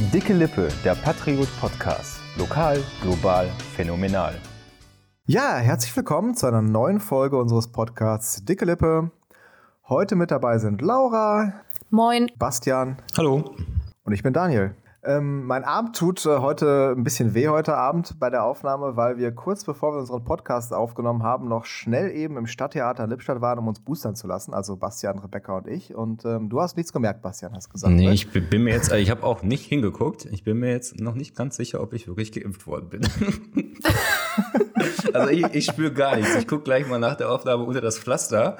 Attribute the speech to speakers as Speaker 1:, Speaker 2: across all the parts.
Speaker 1: Dicke Lippe, der Patriot Podcast. Lokal, global, phänomenal.
Speaker 2: Ja, herzlich willkommen zu einer neuen Folge unseres Podcasts Dicke Lippe. Heute mit dabei sind Laura,
Speaker 3: Moin.
Speaker 2: Bastian
Speaker 4: Hallo.
Speaker 2: und ich bin Daniel. Ähm, mein Arm tut äh, heute ein bisschen weh heute Abend bei der Aufnahme, weil wir kurz bevor wir unseren Podcast aufgenommen haben, noch schnell eben im Stadttheater Lippstadt waren, um uns boostern zu lassen. Also Bastian, Rebecca und ich. Und ähm, du hast nichts gemerkt, Bastian, hast gesagt.
Speaker 4: Nee,
Speaker 2: ne?
Speaker 4: ich bin mir jetzt, also ich habe auch nicht hingeguckt. Ich bin mir jetzt noch nicht ganz sicher, ob ich wirklich geimpft worden bin. also ich, ich spüre gar nichts. Ich gucke gleich mal nach der Aufnahme unter das Pflaster.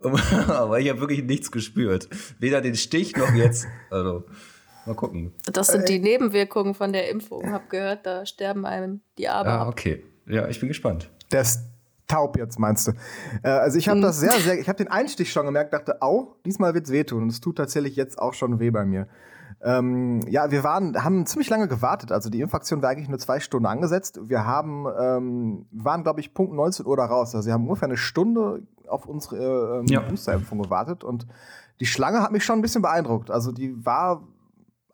Speaker 4: Aber ich habe wirklich nichts gespürt. Weder den Stich noch jetzt. Also, mal gucken.
Speaker 3: Das sind die Nebenwirkungen von der Impfung. Hab gehört, da sterben einem die Arme
Speaker 4: Ah, okay. Ja, ich bin gespannt.
Speaker 2: Der ist taub jetzt, meinst du? Äh, also ich habe das sehr, sehr, ich habe den Einstich schon gemerkt, dachte, au, diesmal wird's wehtun. Und es tut tatsächlich jetzt auch schon weh bei mir. Ähm, ja, wir waren, haben ziemlich lange gewartet. Also die Impfaktion war eigentlich nur zwei Stunden angesetzt. Wir haben, ähm, waren, glaube ich, Punkt 19 Uhr da raus. Also wir haben ungefähr eine Stunde auf unsere ähm,
Speaker 4: Ja.
Speaker 2: Boosterimpfung gewartet. Und die Schlange hat mich schon ein bisschen beeindruckt. Also die war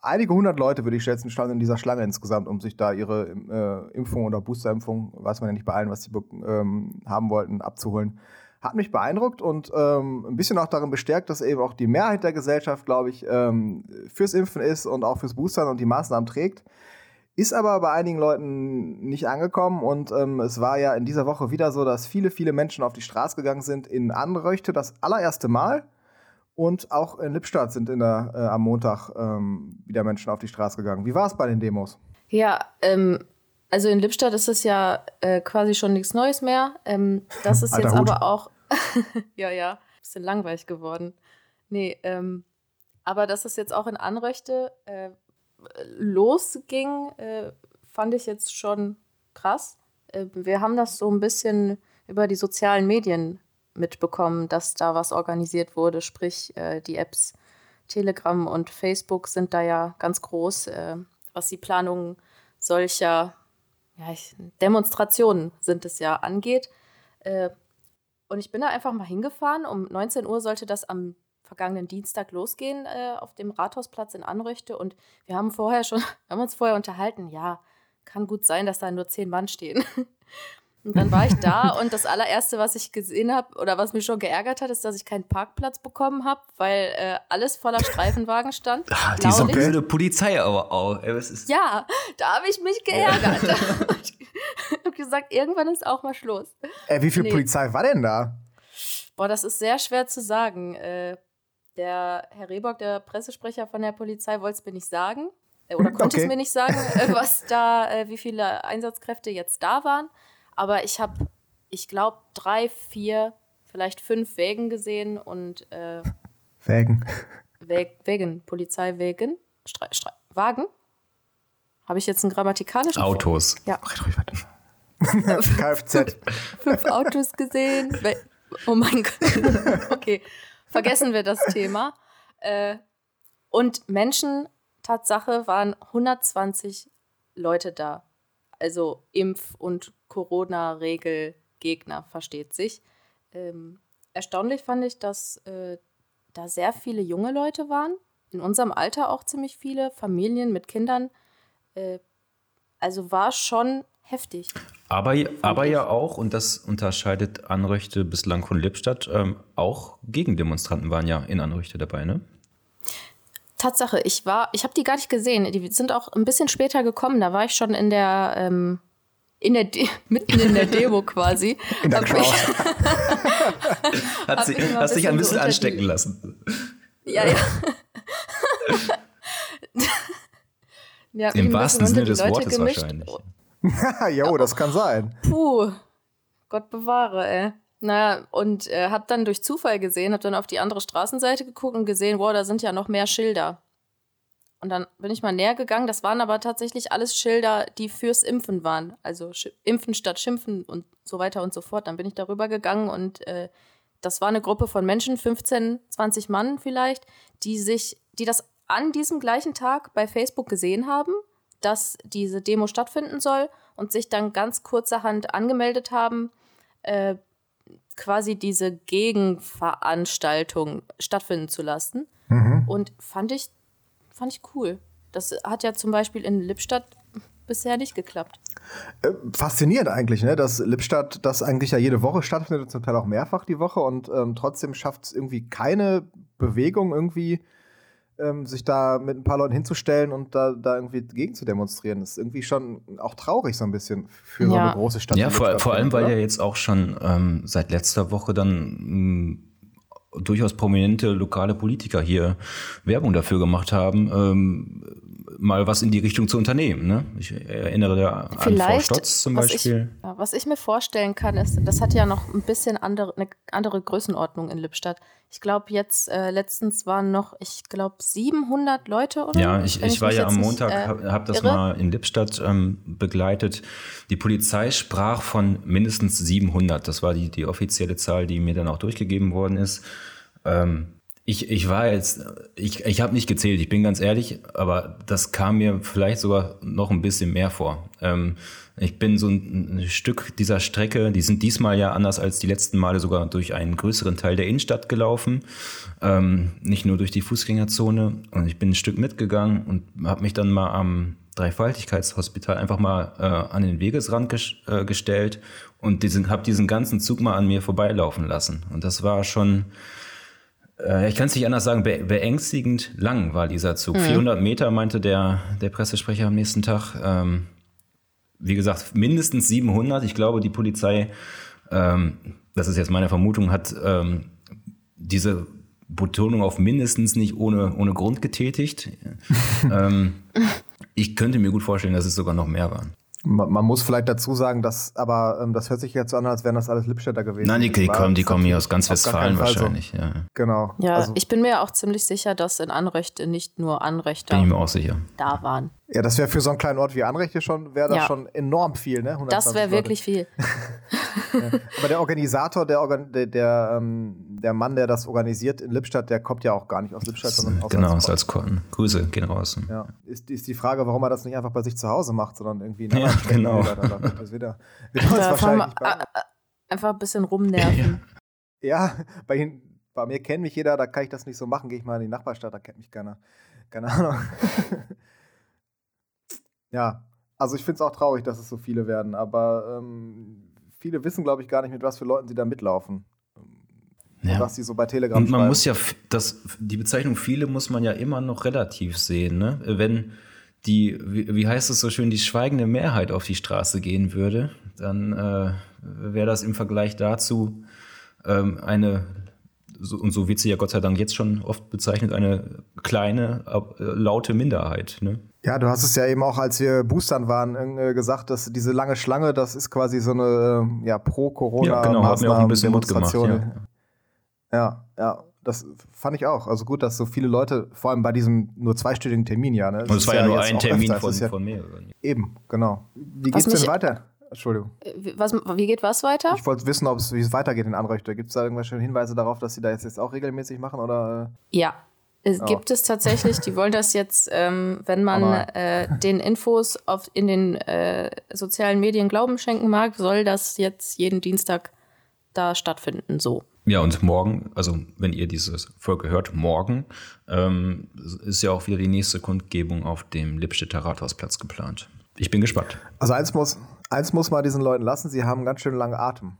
Speaker 2: einige hundert Leute, würde ich schätzen, standen in dieser Schlange insgesamt, um sich da ihre äh, Impfung oder Boosterimpfung, weiß man ja nicht bei allen, was sie ähm, haben wollten, abzuholen. Hat mich beeindruckt und ähm, ein bisschen auch darin bestärkt, dass eben auch die Mehrheit der Gesellschaft, glaube ich, ähm, fürs Impfen ist und auch fürs Boostern und die Maßnahmen trägt. Ist aber bei einigen Leuten nicht angekommen und ähm, es war ja in dieser Woche wieder so, dass viele, viele Menschen auf die Straße gegangen sind in Anröchte das allererste Mal. Und auch in Lippstadt sind in der, äh, am Montag ähm, wieder Menschen auf die Straße gegangen. Wie war es bei den Demos?
Speaker 3: Ja, ähm, also in Lippstadt ist es ja äh, quasi schon nichts Neues mehr. Ähm, das ist jetzt
Speaker 2: Hut.
Speaker 3: aber auch, ja, ja, bisschen langweilig geworden. Nee, ähm, aber dass es jetzt auch in Anröchte äh, losging, äh, fand ich jetzt schon krass. Äh, wir haben das so ein bisschen über die sozialen Medien mitbekommen, dass da was organisiert wurde, sprich äh, die Apps Telegram und Facebook sind da ja ganz groß, äh, was die Planung solcher ja, ich, Demonstrationen sind es ja angeht. Äh, und ich bin da einfach mal hingefahren. Um 19 Uhr sollte das am vergangenen Dienstag losgehen äh, auf dem Rathausplatz in Anröchte. Und wir haben vorher schon, haben uns vorher unterhalten, ja, kann gut sein, dass da nur zehn Mann stehen. Und dann war ich da und das allererste, was ich gesehen habe oder was mich schon geärgert hat, ist, dass ich keinen Parkplatz bekommen habe, weil äh, alles voller Streifenwagen stand.
Speaker 4: Ah, diese blöde Polizei aber auch. Ey, was ist
Speaker 3: Ja, da habe ich mich geärgert. ich habe gesagt, irgendwann ist auch mal Schluss.
Speaker 2: Äh, wie viel
Speaker 3: Nee.
Speaker 2: Polizei war denn da?
Speaker 3: Boah, das ist sehr schwer zu sagen. Äh, der Herr Rehbock, der Pressesprecher von der Polizei, wollte es mir nicht sagen. Äh, oder konnte
Speaker 2: Okay.
Speaker 3: es mir nicht sagen, äh, was da, äh, wie viele Einsatzkräfte jetzt da waren. Aber ich habe, ich glaube, drei, vier, vielleicht fünf Wägen gesehen und äh,
Speaker 2: Wägen.
Speaker 3: Wäg Wägen, Polizeiwägen, Stre Stre Wagen. Habe ich jetzt einen grammatikalischen
Speaker 4: Autos?
Speaker 3: Ja.
Speaker 2: Red ruhig weiter. Kfz.
Speaker 3: fünf Autos gesehen. Oh mein Gott. Okay, vergessen wir das Thema. Äh, und Menschen, Tatsache, waren 120 Leute da. Also Impf- und Corona-Regel-Gegner, versteht sich. Ähm, erstaunlich fand ich, dass äh, da sehr viele junge Leute waren. In unserem Alter auch ziemlich viele, Familien mit Kindern. Äh, also war schon heftig.
Speaker 4: Aber, aber ja auch, und das unterscheidet Anröchte bislang von Lippstadt, ähm, auch Gegendemonstranten waren ja in Anröchte dabei, ne?
Speaker 3: Tatsache, ich war, ich habe die gar nicht gesehen. Die sind auch ein bisschen später gekommen. Da war ich schon in der, ähm, in der, De mitten in der Demo quasi.
Speaker 2: In der Crowd.
Speaker 4: Hat
Speaker 3: ein
Speaker 4: hast dich ein
Speaker 3: bisschen so
Speaker 4: anstecken lassen.
Speaker 3: ja, ja. ja
Speaker 4: Im wahrsten Sinne des
Speaker 3: Leute
Speaker 4: Wortes
Speaker 3: gemischt.
Speaker 4: wahrscheinlich.
Speaker 2: jo, das kann sein.
Speaker 3: Puh, Gott bewahre, ey. Naja, und äh, hab dann durch Zufall gesehen, hab dann auf die andere Straßenseite geguckt und gesehen, wow, da sind ja noch mehr Schilder. Und dann bin ich mal näher gegangen. Das waren aber tatsächlich alles Schilder, die fürs Impfen waren. Also Sch Impfen statt Schimpfen und so weiter und so fort. Dann bin ich darüber gegangen und äh, das war eine Gruppe von Menschen, 15, 20 Mann vielleicht, die sich, die das an diesem gleichen Tag bei Facebook gesehen haben, dass diese Demo stattfinden soll und sich dann ganz kurzerhand angemeldet haben, äh, quasi diese Gegenveranstaltung stattfinden zu lassen.
Speaker 2: Mhm.
Speaker 3: Und fand ich, fand ich cool. Das hat ja zum Beispiel in Lippstadt bisher nicht geklappt.
Speaker 2: Äh, faszinierend eigentlich, ne? dass Lippstadt das eigentlich ja jede Woche stattfindet, zum Teil auch mehrfach die Woche und ähm, trotzdem schafft es irgendwie keine Bewegung irgendwie, ähm, sich da mit ein paar Leuten hinzustellen und da, da irgendwie gegen zu demonstrieren. Das ist irgendwie schon auch traurig so ein bisschen für so eine große Stadt.
Speaker 4: Ja, vor, vor allem, weil ja jetzt auch schon ähm, seit letzter Woche dann mh, durchaus prominente lokale Politiker hier Werbung dafür gemacht haben, ähm, mal was in die Richtung zu unternehmen. Ne? Ich erinnere da Vielleicht, an Frau Stotz zum Beispiel.
Speaker 3: Was ich, was ich mir vorstellen kann, ist, das hat ja noch ein bisschen andere, eine andere Größenordnung in Lippstadt. Ich glaube, jetzt äh, letztens waren noch, ich glaube, 700 Leute oder
Speaker 4: Ja, ich, ich, war ja am Montag, äh, habe hab das irre. mal in Lippstadt ähm, begleitet. Die Polizei sprach von mindestens 700. Das war die, die offizielle Zahl, die mir dann auch durchgegeben worden ist. Ähm, ich, ich war jetzt, ich, ich habe nicht gezählt, ich bin ganz ehrlich, aber das kam mir vielleicht sogar noch ein bisschen mehr vor. Ähm, ich bin so ein, Stück dieser Strecke, die sind diesmal ja anders als die letzten Male sogar durch einen größeren Teil der Innenstadt gelaufen, ähm, nicht nur durch die Fußgängerzone. Und ich bin ein Stück mitgegangen und habe mich dann mal am Dreifaltigkeitshospital einfach mal äh, an den Wegesrand ges äh, gestellt und habe diesen ganzen Zug mal an mir vorbeilaufen lassen. Und das war schon äh, ich kann es nicht anders sagen, be beängstigend lang war dieser Zug. Mhm. 400 Meter meinte der, der Pressesprecher am nächsten Tag. Ähm, wie gesagt, mindestens 700. Ich glaube, die Polizei, ähm, das ist jetzt meine Vermutung, hat ähm, diese Betonung auf mindestens nicht ohne, ohne Grund getätigt. ähm, ich könnte mir gut vorstellen, dass es sogar noch mehr waren.
Speaker 2: Man, man, muss vielleicht dazu sagen, dass, aber ähm, das hört sich jetzt so an, als wären das alles Lippstädter gewesen.
Speaker 4: Nein, die, die kommen, die kommen hier aus ganz Westfalen wahrscheinlich. So. Ja.
Speaker 2: Genau.
Speaker 3: Ja, also, ich bin mir auch ziemlich sicher, dass in Anrechte nicht nur Anrechter
Speaker 4: bin ich mir auch sicher.
Speaker 3: da waren.
Speaker 2: Ja, das wäre für so einen kleinen Ort wie Anrechte schon, wäre das ja. schon enorm viel, ne?
Speaker 3: Das wäre wirklich viel.
Speaker 2: Aber der Organisator, der, der, der, ähm, der, Mann, der das organisiert in Lippstadt, der kommt ja auch gar nicht aus Lippstadt, sondern aus
Speaker 4: Genau, aus Salzkorn. Grüße gehen raus.
Speaker 2: Ja. Ist, ist die Frage, warum er das nicht einfach bei sich zu Hause macht, sondern irgendwie in
Speaker 4: ja, genau.
Speaker 3: Das wieder, wieder wahrscheinlich einfach ein bisschen rumnerven.
Speaker 2: Ja, bei, bei mir kennt mich jeder, da kann ich das nicht so machen, gehe ich mal in die Nachbarstadt, da kennt mich keiner. Keine Ahnung. Ja, also ich finde es auch traurig, dass es so viele werden, aber ähm, viele wissen, glaube ich, gar nicht, mit was für Leuten sie da mitlaufen. Ja. was sie so bei Telegram
Speaker 4: Und man schreiben. muss ja, das, die Bezeichnung viele muss man ja immer noch relativ sehen, ne? Wenn die, wie, wie heißt es so schön, die schweigende Mehrheit auf die Straße gehen würde, dann äh, wäre das im Vergleich dazu ähm, eine so, und so wird sie ja Gott sei Dank jetzt schon oft bezeichnet, eine kleine, äh, laute Minderheit. Ne?
Speaker 2: Ja, du hast es ja eben auch, als wir Boostern waren, äh, gesagt, dass diese lange Schlange, das ist quasi so eine äh, ja, Pro-Corona-
Speaker 4: Ja, genau, hat mir auch ein bisschen Mut gemacht. Ja.
Speaker 2: ja, ja, das fand ich auch. Also gut, dass so viele Leute, vor allem bei diesem nur zweistündigen Termin, ja. Ne?
Speaker 4: Und es war ja, nur ein Termin von, ja, von mehreren.
Speaker 2: Eben, genau. Wie geht's denn weiter? Entschuldigung.
Speaker 3: Äh, was, wie geht was weiter?
Speaker 2: Ich wollte wissen, wie es weitergeht in Anrechte. Gibt es da irgendwelche Hinweise darauf, dass sie da jetzt, jetzt auch regelmäßig machen? Oder?
Speaker 3: Ja, es oh. gibt es tatsächlich. Die wollen das jetzt, ähm, wenn man äh, den Infos auf, in den äh, sozialen Medien Glauben schenken mag, soll das jetzt jeden Dienstag da stattfinden. So.
Speaker 4: Ja, und morgen, also wenn ihr dieses Folge hört, morgen ähm, ist ja auch wieder die nächste Kundgebung auf dem Lippstädter Rathausplatz geplant. Ich bin gespannt.
Speaker 2: Also eins muss, eins muss man diesen Leuten lassen, sie haben ganz schön lange Atem.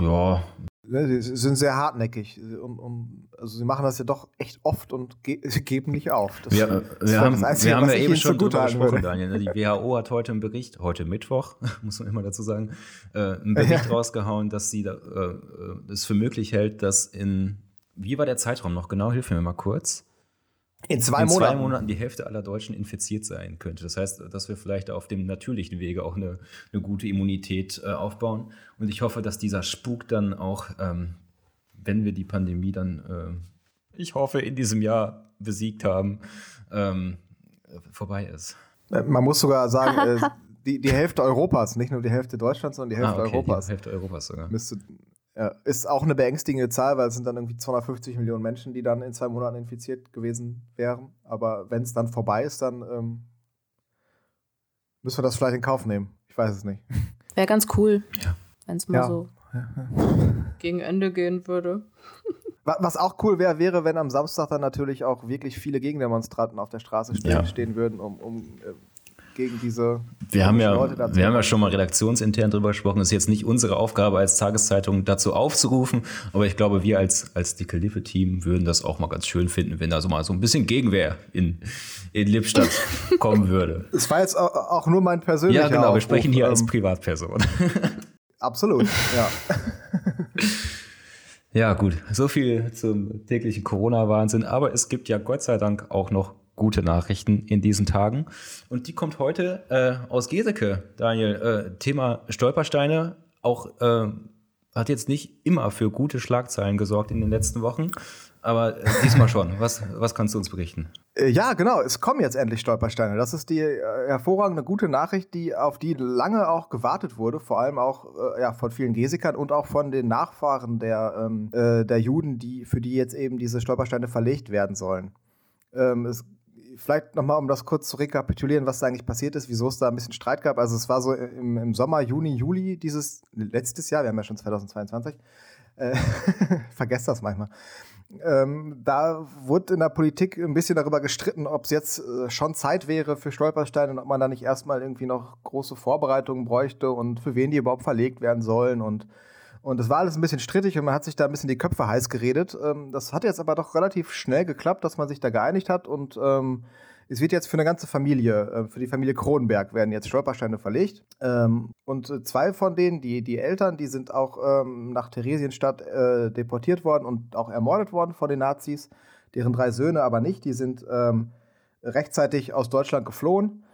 Speaker 4: Ja.
Speaker 2: Ne, sie sind sehr hartnäckig und, und also sie machen das ja doch echt oft und ge geben nicht auf.
Speaker 4: Das, wir, das wir haben, Einzige, wir haben ja eben schon drüber gesprochen, Daniel. Ne? Die WHO hat heute einen Bericht, heute Mittwoch, muss man immer dazu sagen, äh, einen Bericht ja. rausgehauen, dass sie da, äh, es für möglich hält, dass in, wie war der Zeitraum noch genau? Hilf mir mal kurz.
Speaker 2: In zwei
Speaker 4: in
Speaker 2: Monaten.
Speaker 4: zwei Monaten die Hälfte aller Deutschen infiziert sein könnte. Das heißt, dass wir vielleicht auf dem natürlichen Wege auch eine, eine gute Immunität äh, aufbauen. Und ich hoffe, dass dieser Spuk dann auch, ähm, wenn wir die Pandemie dann, äh, ich hoffe, in diesem Jahr besiegt haben, ähm, vorbei ist.
Speaker 2: Äh, man muss sogar sagen, äh, die, die Hälfte Europas, nicht nur die Hälfte Deutschlands, sondern die Hälfte ah, okay, Europas.
Speaker 4: Die Hälfte Europas sogar.
Speaker 2: Müsste, ja, ist auch eine beängstigende Zahl, weil es sind dann irgendwie 250 Millionen Menschen, die dann in zwei Monaten infiziert gewesen wären. Aber wenn es dann vorbei ist, dann ähm, müssen wir das vielleicht in Kauf nehmen. Ich weiß es nicht.
Speaker 3: Wäre ganz cool,
Speaker 4: ja.
Speaker 3: wenn es mal ja. so gegen Ende gehen würde.
Speaker 2: Was auch cool wäre, wäre, wenn am Samstag dann natürlich auch wirklich viele Gegendemonstranten auf der Straße stehen, ja. stehen würden, um, um äh, gegen diese
Speaker 4: wir haben ja, Wir haben ja schon mal redaktionsintern drüber gesprochen. Es ist jetzt nicht unsere Aufgabe als Tageszeitung dazu aufzurufen, aber ich glaube, wir als, als dicke Lippe-Team würden das auch mal ganz schön finden, wenn da so mal so ein bisschen Gegenwehr in, in Lippstadt kommen würde.
Speaker 2: Es war jetzt auch nur mein persönlicher Ja, genau,
Speaker 4: wir sprechen hier ähm, als Privatperson.
Speaker 2: Absolut, ja.
Speaker 4: Ja, gut. So viel zum täglichen Corona-Wahnsinn. Aber es gibt ja Gott sei Dank auch noch gute Nachrichten in diesen Tagen. Und die kommt heute äh, aus Geseke, Daniel. Äh, Thema Stolpersteine. Auch äh, hat jetzt nicht immer für gute Schlagzeilen gesorgt in den letzten Wochen. Aber äh, diesmal schon. Was, was kannst du uns berichten?
Speaker 2: Äh, ja, genau. Es kommen jetzt endlich Stolpersteine. Das ist die äh, hervorragende gute Nachricht, die auf die lange auch gewartet wurde, vor allem auch äh, ja, von vielen Gesikern und auch von den Nachfahren der, ähm, äh, der Juden, die, für die jetzt eben diese Stolpersteine verlegt werden sollen. Ähm, es, vielleicht nochmal, um das kurz zu rekapitulieren, was da eigentlich passiert ist, wieso es da ein bisschen Streit gab. Also es war so im, im Sommer, Juni, Juli dieses letztes Jahr, wir haben ja schon 2022, äh, vergesst das manchmal. Ähm, da wurde in der Politik ein bisschen darüber gestritten, ob es jetzt äh, schon Zeit wäre für Stolpersteine und ob man da nicht erstmal irgendwie noch große Vorbereitungen bräuchte und für wen die überhaupt verlegt werden sollen. Und, und das war alles ein bisschen strittig und man hat sich da ein bisschen die Köpfe heiß geredet. Ähm, das hat jetzt aber doch relativ schnell geklappt, dass man sich da geeinigt hat und ähm, es wird jetzt für eine ganze Familie, äh, für die Familie Kronenberg werden jetzt Stolpersteine verlegt. Ähm, und äh, zwei von denen, die, die Eltern, die sind auch ähm, nach Theresienstadt äh, deportiert worden und auch ermordet worden von den Nazis. Deren drei Söhne aber nicht. Die sind ähm, rechtzeitig aus Deutschland geflohen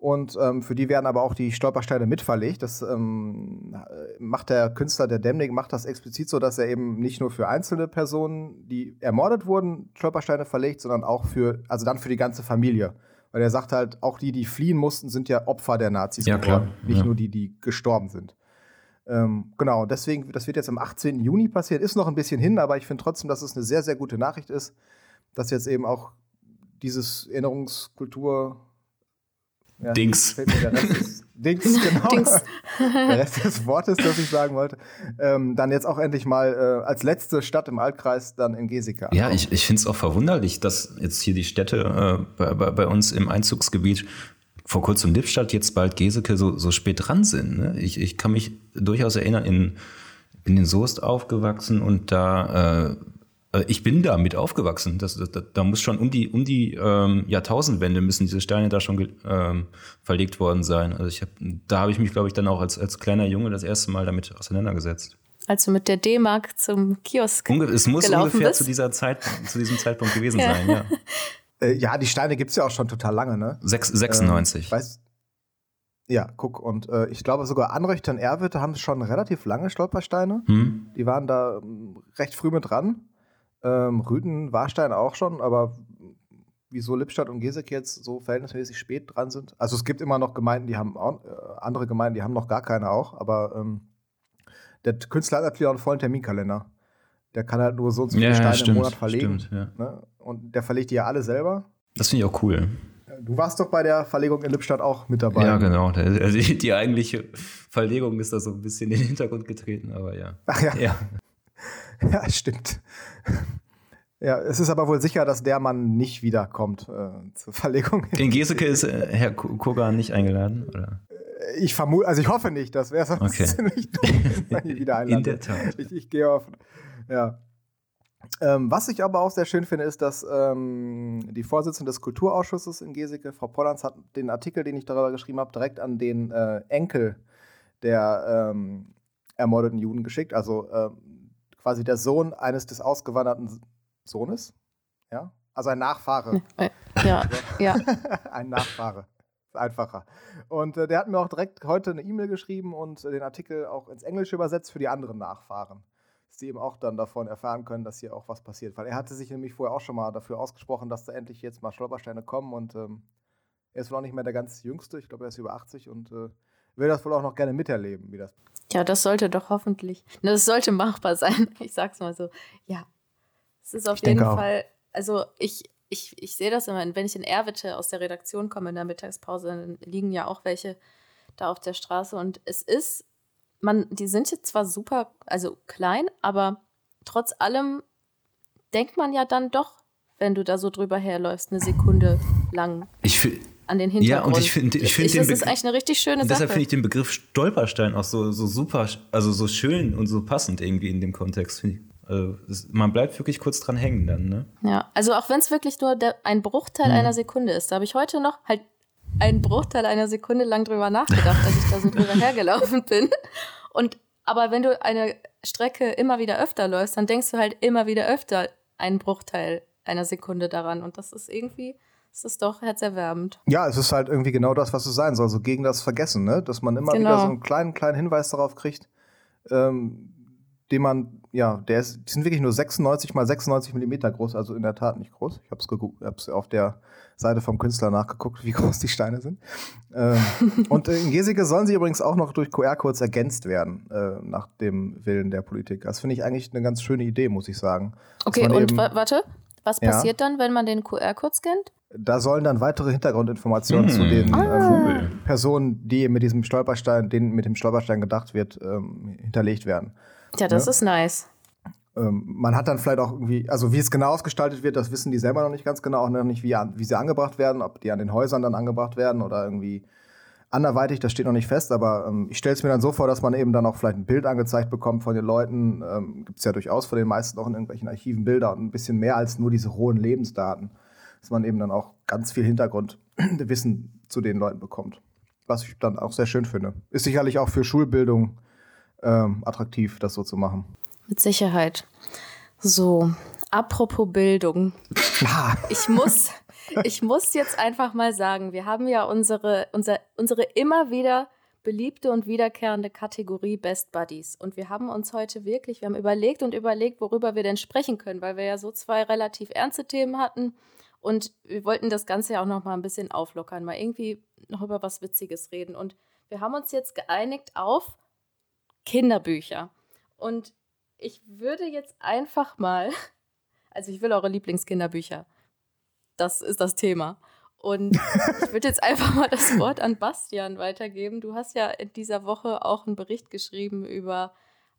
Speaker 2: und ähm, für die werden aber auch die Stolpersteine mitverlegt. Das ähm, macht der Künstler, der Demnig, macht das explizit so, dass er eben nicht nur für einzelne Personen, die ermordet wurden, Stolpersteine verlegt, sondern auch für, also dann für die ganze Familie. Weil er sagt halt, auch die, die fliehen mussten, sind ja Opfer der Nazis
Speaker 4: ja, geworden,
Speaker 2: klar. nicht ja. nur die, die gestorben sind. Ähm, genau, deswegen, das wird jetzt am 18. Juni passieren. Ist noch ein bisschen hin, aber ich finde trotzdem, dass es eine sehr, sehr gute Nachricht ist, dass jetzt eben auch dieses Erinnerungskultur
Speaker 4: ja, Dings.
Speaker 2: Dings, genau. Dings. der Rest des Wortes, das ich sagen wollte. Ähm, dann jetzt auch endlich mal äh, als letzte Stadt im Altkreis dann in Gesika.
Speaker 4: Ja, ich, ich finde es auch verwunderlich, dass jetzt hier die Städte äh, bei, bei, uns im Einzugsgebiet vor kurzem Lippstadt, jetzt bald Geseke so, so spät dran sind. Ne? Ich, ich kann mich durchaus erinnern, in, bin in Soest aufgewachsen und da äh, ich bin da mit aufgewachsen. Das, das, da muss schon um die, um die ähm, Jahrtausendwende müssen diese Steine da schon ähm, verlegt worden sein. Also ich hab, da habe ich mich, glaube ich, dann auch als, als kleiner Junge das erste Mal damit auseinandergesetzt.
Speaker 3: Als du mit der D-Mark zum Kiosk
Speaker 4: Unge Es muss ungefähr bist. zu, dieser Zeit, zu diesem Zeitpunkt gewesen ja. sein, ja.
Speaker 2: Äh, ja, die Steine gibt es ja auch schon total lange, ne?
Speaker 4: 6, 96.
Speaker 2: Ähm, weiß, ja, guck, und äh, ich glaube sogar Anröchter und Erwitte haben schon relativ lange Stolpersteine. Hm. Die waren da ähm, recht früh mit dran. Ähm, Rüden, Warstein auch schon, aber wieso Lippstadt und Gesek jetzt so verhältnismäßig spät dran sind. Also es gibt immer noch Gemeinden, die haben auch, äh, andere Gemeinden, die haben noch gar keine auch, aber ähm, der Künstler hat natürlich auch einen vollen Terminkalender. Der kann halt nur so und so viele ja, Steine stimmt, im Monat verlegen. Stimmt, ja. ne? Und der verlegt die ja alle selber.
Speaker 4: Das finde ich auch cool.
Speaker 2: Du warst doch bei der Verlegung in Lippstadt auch mit dabei.
Speaker 4: Ja, genau. Also die eigentliche Verlegung ist da so ein bisschen in den Hintergrund getreten, aber ja.
Speaker 2: Ach ja. ja. Ja, stimmt. Ja, es ist aber wohl sicher, dass der Mann nicht wiederkommt äh, zur Verlegung.
Speaker 4: In Geseke ist äh, Herr Kogan nicht eingeladen, oder?
Speaker 2: Äh, ich vermute, also ich hoffe nicht, das wäre sonst okay. ziemlich dumm, wieder einladen.
Speaker 4: In der Tat.
Speaker 2: Ich, ich gehe auf, ja. Ähm, was ich aber auch sehr schön finde, ist, dass ähm, die Vorsitzende des Kulturausschusses in Geseke, Frau Pollanz, hat den Artikel, den ich darüber geschrieben habe, direkt an den äh, Enkel der ähm, ermordeten Juden geschickt. Also ähm, quasi der Sohn eines des ausgewanderten Sohnes. Ja? Also ein Nachfahre.
Speaker 3: Äh, ja, ja.
Speaker 2: ein Nachfahre. Einfacher. Und äh, der hat mir auch direkt heute eine E-Mail geschrieben und äh, den Artikel auch ins Englische übersetzt für die anderen Nachfahren. Dass sie eben auch dann davon erfahren können, dass hier auch was passiert. Weil er hatte sich nämlich vorher auch schon mal dafür ausgesprochen, dass da endlich jetzt mal Stolpersteine kommen und ähm, er ist wohl auch nicht mehr der ganz Jüngste. Ich glaube, er ist über 80 und äh, will das wohl auch noch gerne miterleben, wie das.
Speaker 3: Ja, das sollte doch hoffentlich, das sollte machbar sein. Ich sag's mal so. Ja, es ist auf ich jeden Fall, also ich, ich, ich sehe das immer, wenn ich in Erwitte aus der Redaktion komme in der Mittagspause, dann liegen ja auch welche da auf der Straße und es ist, man, die sind jetzt zwar super, also klein, aber trotz allem denkt man ja dann doch, wenn du da so drüber herläufst, eine Sekunde lang.
Speaker 4: Ich
Speaker 3: an den Hintergrund.
Speaker 4: Ja, und ich finde, ich finde
Speaker 3: das ist eigentlich eine richtig schöne Sache.
Speaker 4: Deshalb finde ich den Begriff Stolperstein auch so, so super, also so schön und so passend irgendwie in dem Kontext. Also man bleibt wirklich kurz dran hängen dann, ne?
Speaker 3: Ja, also auch wenn es wirklich nur der, ein Bruchteil hm. einer Sekunde ist, da habe ich heute noch halt einen Bruchteil einer Sekunde lang drüber nachgedacht, als ich da so drüber hergelaufen bin. Und aber wenn du eine Strecke immer wieder öfter läufst, dann denkst du halt immer wieder öfter einen Bruchteil einer Sekunde daran. Und das ist irgendwie, das ist doch herzerwärmend.
Speaker 2: Ja, es ist halt irgendwie genau das, was es sein soll, so gegen das Vergessen, ne? Dass man immer genau. wieder so einen kleinen, kleinen Hinweis darauf kriegt, ähm, den man, ja, der ist, die sind wirklich nur 96 mal 96 Millimeter groß, also in der Tat nicht groß. Ich habe es auf der Seite vom Künstler nachgeguckt, wie groß die Steine sind. Ähm, und in Gesige sollen sie übrigens auch noch durch QR-Codes ergänzt werden, äh, nach dem Willen der Politik. Das finde ich eigentlich eine ganz schöne Idee, muss ich sagen.
Speaker 3: Okay, und warte, was passiert ja, dann, wenn man den QR-Code scannt?
Speaker 2: Da sollen dann weitere Hintergrundinformationen mmh, zu den ah. ähm, Personen, die mit diesem Stolperstein, denen mit dem Stolperstein gedacht wird, ähm, hinterlegt werden.
Speaker 3: Ja, das ja? ist nice.
Speaker 2: Ähm, man hat dann vielleicht auch irgendwie, also wie es genau ausgestaltet wird, das wissen die selber noch nicht ganz genau, auch noch nicht, wie, wie sie angebracht werden, ob die an den Häusern dann angebracht werden oder irgendwie anderweitig, das steht noch nicht fest, aber ähm, ich stelle es mir dann so vor, dass man eben dann auch vielleicht ein Bild angezeigt bekommt von den Leuten. Ähm, Gibt es ja durchaus von den meisten auch in irgendwelchen Archiven Bilder und ein bisschen mehr als nur diese rohen Lebensdaten, dass man eben dann auch ganz viel Hintergrundwissen zu den Leuten bekommt. Was ich dann auch sehr schön finde. Ist sicherlich auch für Schulbildung ähm, attraktiv, das so zu machen.
Speaker 3: Mit Sicherheit. So, apropos Bildung. Ich muss, ich muss jetzt einfach mal sagen, wir haben ja unsere, unser, unsere immer wieder beliebte und wiederkehrende Kategorie Best Buddies. Und wir haben uns heute wirklich, wir haben überlegt und überlegt, worüber wir denn sprechen können, weil wir ja so zwei relativ ernste Themen hatten. Und wir wollten das Ganze ja auch noch mal ein bisschen auflockern, mal irgendwie noch über was Witziges reden. Und wir haben uns jetzt geeinigt auf Kinderbücher. Und ich würde jetzt einfach mal, also ich will eure Lieblingskinderbücher. Das ist das Thema. Und ich würde jetzt einfach mal das Wort an Bastian weitergeben. Du hast ja in dieser Woche auch einen Bericht geschrieben über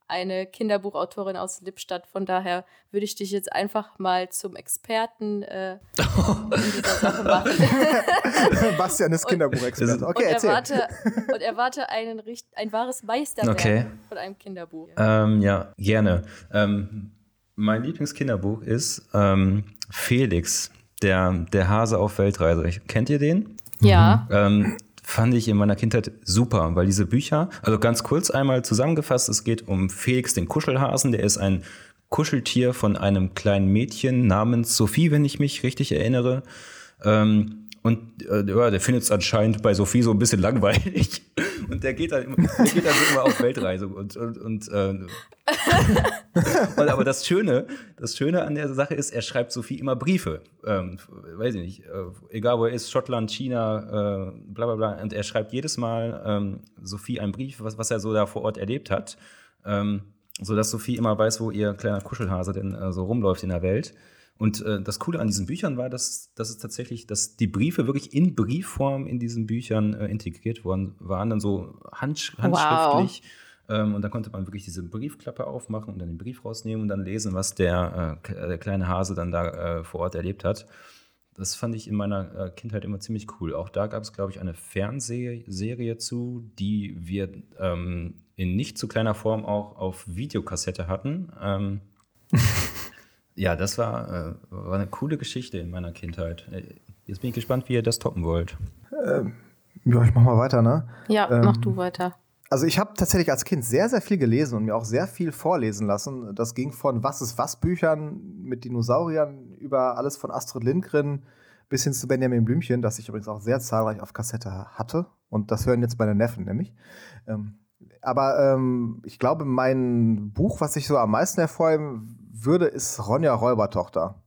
Speaker 3: eine Kinderbuchautorin aus Lippstadt. Von daher würde ich dich jetzt einfach mal zum Experten äh, in dieser Sache machen.
Speaker 2: Bastian ist Kinderbuchexperte. Okay,
Speaker 3: und erwarte, und erwarte einen, ein wahres Meisterwerk okay. von einem Kinderbuch.
Speaker 4: Ähm, ja, gerne. Ähm, mein Lieblingskinderbuch ist ähm, Felix, der, der Hase auf Weltreise. Kennt ihr den?
Speaker 3: Ja.
Speaker 4: Ähm, fand ich in meiner Kindheit super, weil diese Bücher, also ganz kurz einmal zusammengefasst, es geht um Felix den Kuschelhasen, der ist ein Kuscheltier von einem kleinen Mädchen namens Sophie, wenn ich mich richtig erinnere. Ähm, und äh, der findet es anscheinend bei Sophie so ein bisschen langweilig. Und der geht dann, immer, geht dann immer auf Weltreise. Und, und, und, äh, und, aber das Schöne, das Schöne an der Sache ist, er schreibt Sophie immer Briefe. Ähm, weiß ich nicht, äh, egal wo er ist, Schottland, China, äh, bla bla bla. Und er schreibt jedes Mal ähm, Sophie einen Brief, was, was er so da vor Ort erlebt hat. Ähm, sodass Sophie immer weiß, wo ihr kleiner Kuschelhase denn äh, so rumläuft in der Welt. Und äh, das Coole an diesen Büchern war, dass, dass es tatsächlich, dass die Briefe wirklich in Briefform in diesen Büchern äh, integriert worden waren, dann so handsch handschriftlich. Wow. Ähm, und dann konnte man wirklich diese Briefklappe aufmachen und dann den Brief rausnehmen und dann lesen, was der, äh, der kleine Hase dann da äh, vor Ort erlebt hat. Das fand ich in meiner äh, Kindheit immer ziemlich cool. Auch da gab es, glaube ich, eine Fernsehserie zu, die wir ähm, in nicht zu kleiner Form auch auf Videokassette hatten. Ähm, Ja, das war, äh, war eine coole Geschichte in meiner Kindheit. Äh, jetzt bin ich gespannt, wie ihr das toppen wollt.
Speaker 2: Ähm, ja, ich mach mal weiter, ne?
Speaker 3: Ja, ähm, mach du weiter.
Speaker 2: Also ich habe tatsächlich als Kind sehr, sehr viel gelesen und mir auch sehr viel vorlesen lassen. Das ging von Was ist was Büchern mit Dinosauriern über alles von Astrid Lindgren bis hin zu Benjamin Blümchen, das ich übrigens auch sehr zahlreich auf Kassette hatte. Und das hören jetzt meine Neffen nämlich. Ähm, aber ähm, ich glaube, mein Buch, was ich so am meisten hervorheben würde, ist Ronja Räubertochter.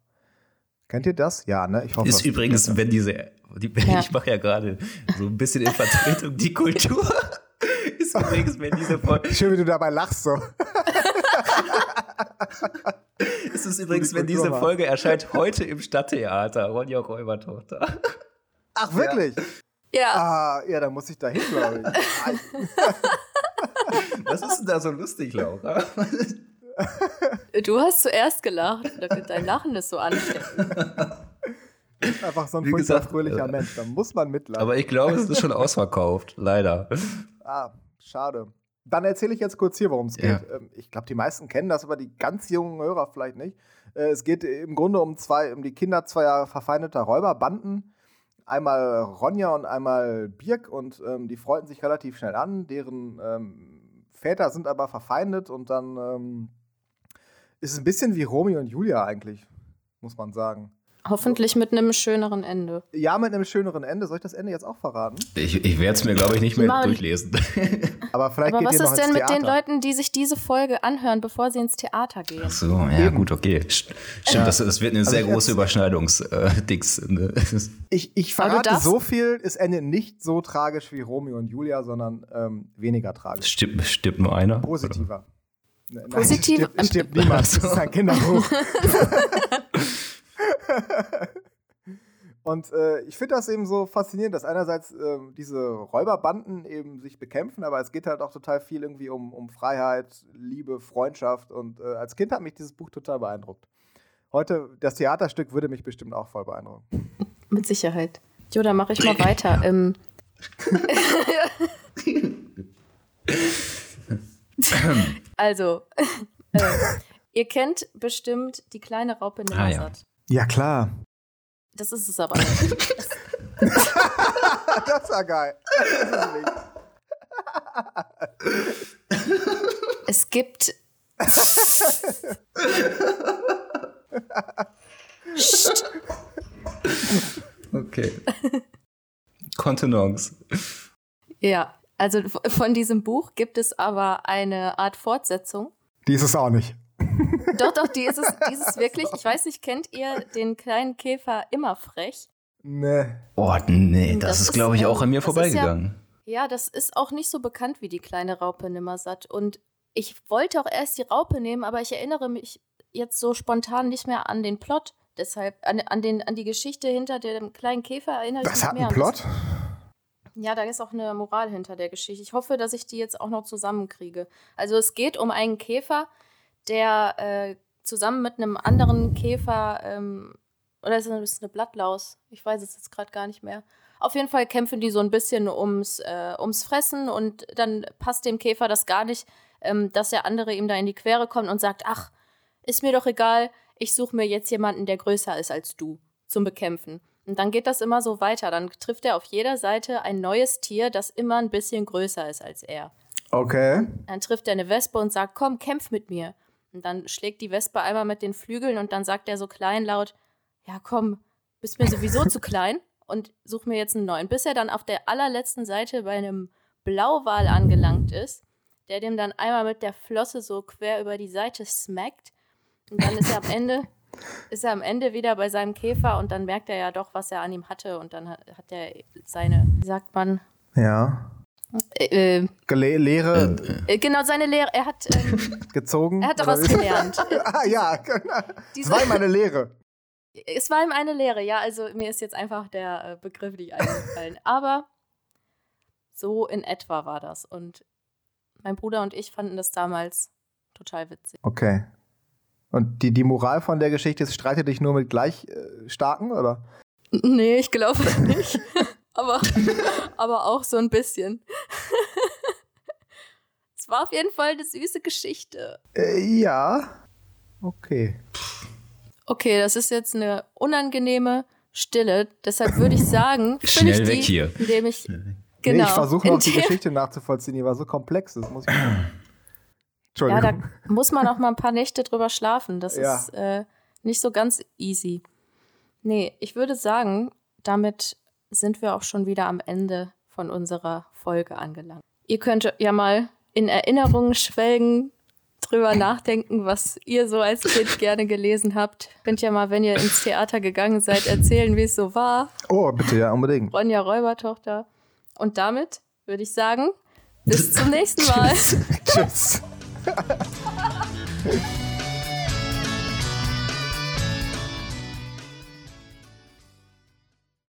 Speaker 2: Kennt ihr das? Ja, ne?
Speaker 4: Ich hoffe, ist übrigens, wenn diese, die, ja. ich mache ja gerade so ein bisschen in Vertretung die Kultur. ist übrigens, wenn diese Folge.
Speaker 2: Schön, wie du dabei lachst so.
Speaker 4: es ist übrigens, wenn diese Folge erscheint, heute im Stadttheater, Ronja Räubertochter.
Speaker 2: Ach, wirklich?
Speaker 3: Ja.
Speaker 2: Ah, ja, dann muss ich da hin, glaube ich.
Speaker 4: Was ist denn da so lustig, Laura?
Speaker 3: Du hast zuerst gelacht. Dein Lachen ist so ansteckend.
Speaker 2: Einfach so ein furchtbar fröhlicher äh, Mensch. Da muss man mitlachen.
Speaker 4: Aber ich glaube, es ist schon ausverkauft. Leider.
Speaker 2: Ah, schade. Dann erzähle ich jetzt kurz hier, worum es geht. Ja. Ähm, ich glaube, die meisten kennen das, aber die ganz jungen Hörer vielleicht nicht. Äh, es geht im Grunde um zwei, um die Kinder zweier verfeindeter Räuberbanden. Einmal Ronja und einmal Birk und ähm, die freuten sich relativ schnell an. Deren ähm, Väter sind aber verfeindet und dann ähm, ist es ein bisschen wie Romeo und Julia eigentlich, muss man sagen.
Speaker 3: Hoffentlich mit einem schöneren Ende.
Speaker 2: Ja, mit einem schöneren Ende. Soll ich das Ende jetzt auch verraten?
Speaker 4: Ich, ich werde es mir, glaube ich, nicht mehr Mal. durchlesen.
Speaker 2: Aber vielleicht
Speaker 3: Aber
Speaker 2: geht
Speaker 3: was ist denn mit den Leuten, die sich diese Folge anhören, bevor sie ins Theater gehen?
Speaker 4: Ach so, ja, Eben. gut, okay. Stimmt, ja. das, das, wird eine also sehr große Überschneidungsdings. Äh, ne?
Speaker 2: ich, ich verrate so viel, es endet nicht so tragisch wie Romeo und Julia, sondern ähm, weniger tragisch.
Speaker 4: Stimmt, stimmt nur einer?
Speaker 2: Positiver.
Speaker 3: Nein, Positiv?
Speaker 2: Stirbt, stirbt niemand. Das ist ein Kinderbuch. Und äh, ich finde das eben so faszinierend, dass einerseits äh, diese Räuberbanden eben sich bekämpfen, aber es geht halt auch total viel irgendwie um, um Freiheit, Liebe, Freundschaft. Und äh, als Kind hat mich dieses Buch total beeindruckt. Heute, das Theaterstück würde mich bestimmt auch voll beeindrucken.
Speaker 3: Mit Sicherheit. Jo, dann mache ich mal weiter. Ähm. also, äh, ihr kennt bestimmt die kleine Raupe Nimmersatt. Ah, ja.
Speaker 2: Ja, klar.
Speaker 3: Das ist es aber nicht.
Speaker 2: das war geil.
Speaker 3: es gibt.
Speaker 4: okay. Kontenance.
Speaker 3: Ja, also von diesem Buch gibt es aber eine Art Fortsetzung.
Speaker 2: Die ist es auch nicht.
Speaker 3: Doch, doch, die ist es, die ist es wirklich. Ich weiß nicht, kennt ihr den kleinen Käfer immer frech?
Speaker 2: Nee.
Speaker 4: Oh, nee, das, das ist, glaube ich, auch an mir vorbeigegangen.
Speaker 3: Ja, ja, das ist auch nicht so bekannt wie die kleine Raupe Nimmersatt. Und ich wollte auch erst die Raupe nehmen, aber ich erinnere mich jetzt so spontan nicht mehr an den Plot. Deshalb, an, an, den, an die Geschichte hinter dem kleinen Käfer erinnere ich
Speaker 2: das
Speaker 3: mich mehr.
Speaker 2: Das hat einen Plot?
Speaker 3: Ja, da ist auch eine Moral hinter der Geschichte. Ich hoffe, dass ich die jetzt auch noch zusammenkriege. Also es geht um einen Käfer, der äh, zusammen mit einem anderen Käfer, ähm, oder ist es eine Blattlaus? Ich weiß es jetzt gerade gar nicht mehr. Auf jeden Fall kämpfen die so ein bisschen ums, äh, ums Fressen und dann passt dem Käfer das gar nicht, ähm, dass der andere ihm da in die Quere kommt und sagt, ach, ist mir doch egal, ich suche mir jetzt jemanden, der größer ist als du, zum Bekämpfen. Und dann geht das immer so weiter. Dann trifft er auf jeder Seite ein neues Tier, das immer ein bisschen größer ist als er.
Speaker 2: Okay.
Speaker 3: Dann trifft er eine Wespe und sagt, komm, kämpf mit mir. Und dann schlägt die Wespe einmal mit den Flügeln und dann sagt er so kleinlaut, ja komm, bist mir sowieso zu klein und such mir jetzt einen neuen. Bis er dann auf der allerletzten Seite bei einem Blauwal angelangt ist, der dem dann einmal mit der Flosse so quer über die Seite smackt. Und dann ist er am Ende, ist er am Ende wieder bei seinem Käfer und dann merkt er ja doch, was er an ihm hatte. Und dann hat, hat er seine, wie sagt man?
Speaker 2: Ja. Äh, äh Lehre.
Speaker 3: Äh, genau, seine Lehre. Er hat. Ähm,
Speaker 2: gezogen?
Speaker 3: Er hat daraus gelernt.
Speaker 2: ah, ja, genau. Das war ihm eine Lehre.
Speaker 3: Es war ihm eine Lehre, ja. Also mir ist jetzt einfach der äh, Begriff nicht eingefallen. Aber so in etwa war das. Und mein Bruder und ich fanden das damals total witzig.
Speaker 2: Okay. Und die, die Moral von der Geschichte ist, streite dich nur mit gleich äh, starken, oder?
Speaker 3: Nee, ich glaube nicht aber, aber auch so ein bisschen. es war auf jeden Fall eine süße Geschichte.
Speaker 2: Äh, ja. Okay.
Speaker 3: Okay, das ist jetzt eine unangenehme Stille. Deshalb würde ich sagen,
Speaker 4: schnell
Speaker 3: ich
Speaker 4: weg die, hier.
Speaker 3: Indem ich,
Speaker 2: genau, nee, ich versuche noch die Geschichte nachzuvollziehen. Die war so komplex. Das muss ich.
Speaker 3: Entschuldigung. Ja, da muss man auch mal ein paar Nächte drüber schlafen. Das ja. ist äh, nicht so ganz easy. Nee, ich würde sagen, damit sind wir auch schon wieder am Ende von unserer Folge angelangt. Ihr könnt ja mal in Erinnerungen schwelgen, drüber nachdenken, was ihr so als Kind gerne gelesen habt. Könnt ja mal, wenn ihr ins Theater gegangen seid, erzählen, wie es so war.
Speaker 2: Oh, bitte, ja, unbedingt.
Speaker 3: Ronja Räubertochter. Und damit würde ich sagen, bis zum nächsten Mal.
Speaker 2: Tschüss.